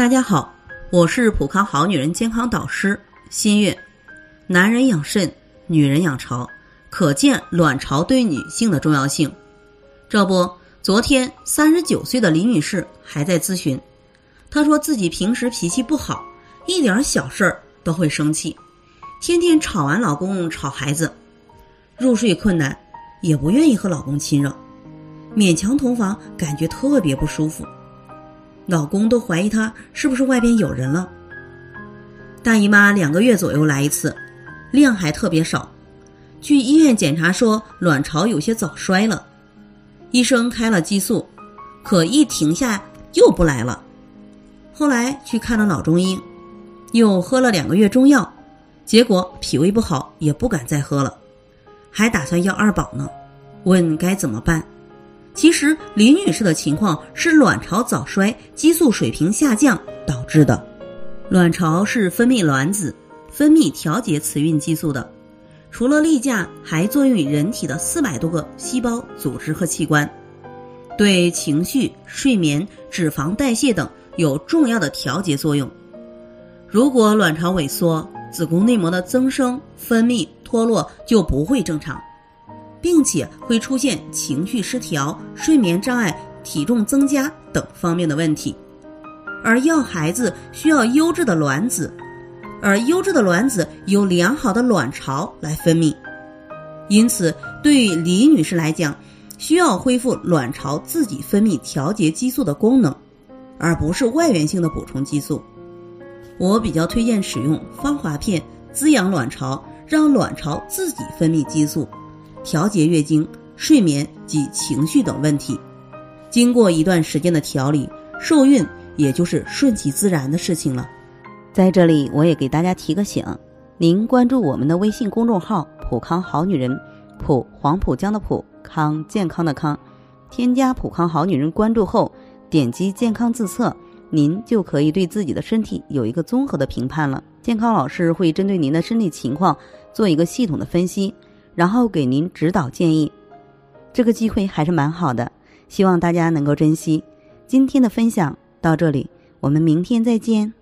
大家好，我是普康好女人健康导师新月。男人养肾，女人养巢，可见卵巢对女性的重要性。这不，昨天三十九岁的李女士还在咨询，她说自己平时脾气不好，一点小事儿都会生气，天天吵完老公吵孩子，入睡困难，也不愿意和老公亲热，勉强同房感觉特别不舒服。老公都怀疑她是不是外边有人了。大姨妈两个月左右来一次，量还特别少。去医院检查说卵巢有些早衰了，医生开了激素，可一停下又不来了。后来去看了老中医，又喝了两个月中药，结果脾胃不好，也不敢再喝了，还打算要二宝呢。问该怎么办？其实李女士的情况是卵巢早衰、激素水平下降导致的。卵巢是分泌卵子、分泌调节雌孕激素的，除了例假，还作用于人体的四百多个细胞、组织和器官，对情绪、睡眠、脂肪代谢等有重要的调节作用。如果卵巢萎缩，子宫内膜的增生、分泌脱落就不会正常。并且会出现情绪失调、睡眠障碍、体重增加等方面的问题，而要孩子需要优质的卵子，而优质的卵子由良好的卵巢来分泌，因此对于李女士来讲，需要恢复卵巢自己分泌调节激素的功能，而不是外源性的补充激素。我比较推荐使用芳华片滋养卵巢，让卵巢自己分泌激素。调节月经、睡眠及情绪等问题，经过一段时间的调理，受孕也就是顺其自然的事情了。在这里，我也给大家提个醒：您关注我们的微信公众号“普康好女人”，普黄浦江的普康健康的康，添加“普康好女人”关注后，点击健康自测，您就可以对自己的身体有一个综合的评判了。健康老师会针对您的身体情况做一个系统的分析。然后给您指导建议，这个机会还是蛮好的，希望大家能够珍惜。今天的分享到这里，我们明天再见。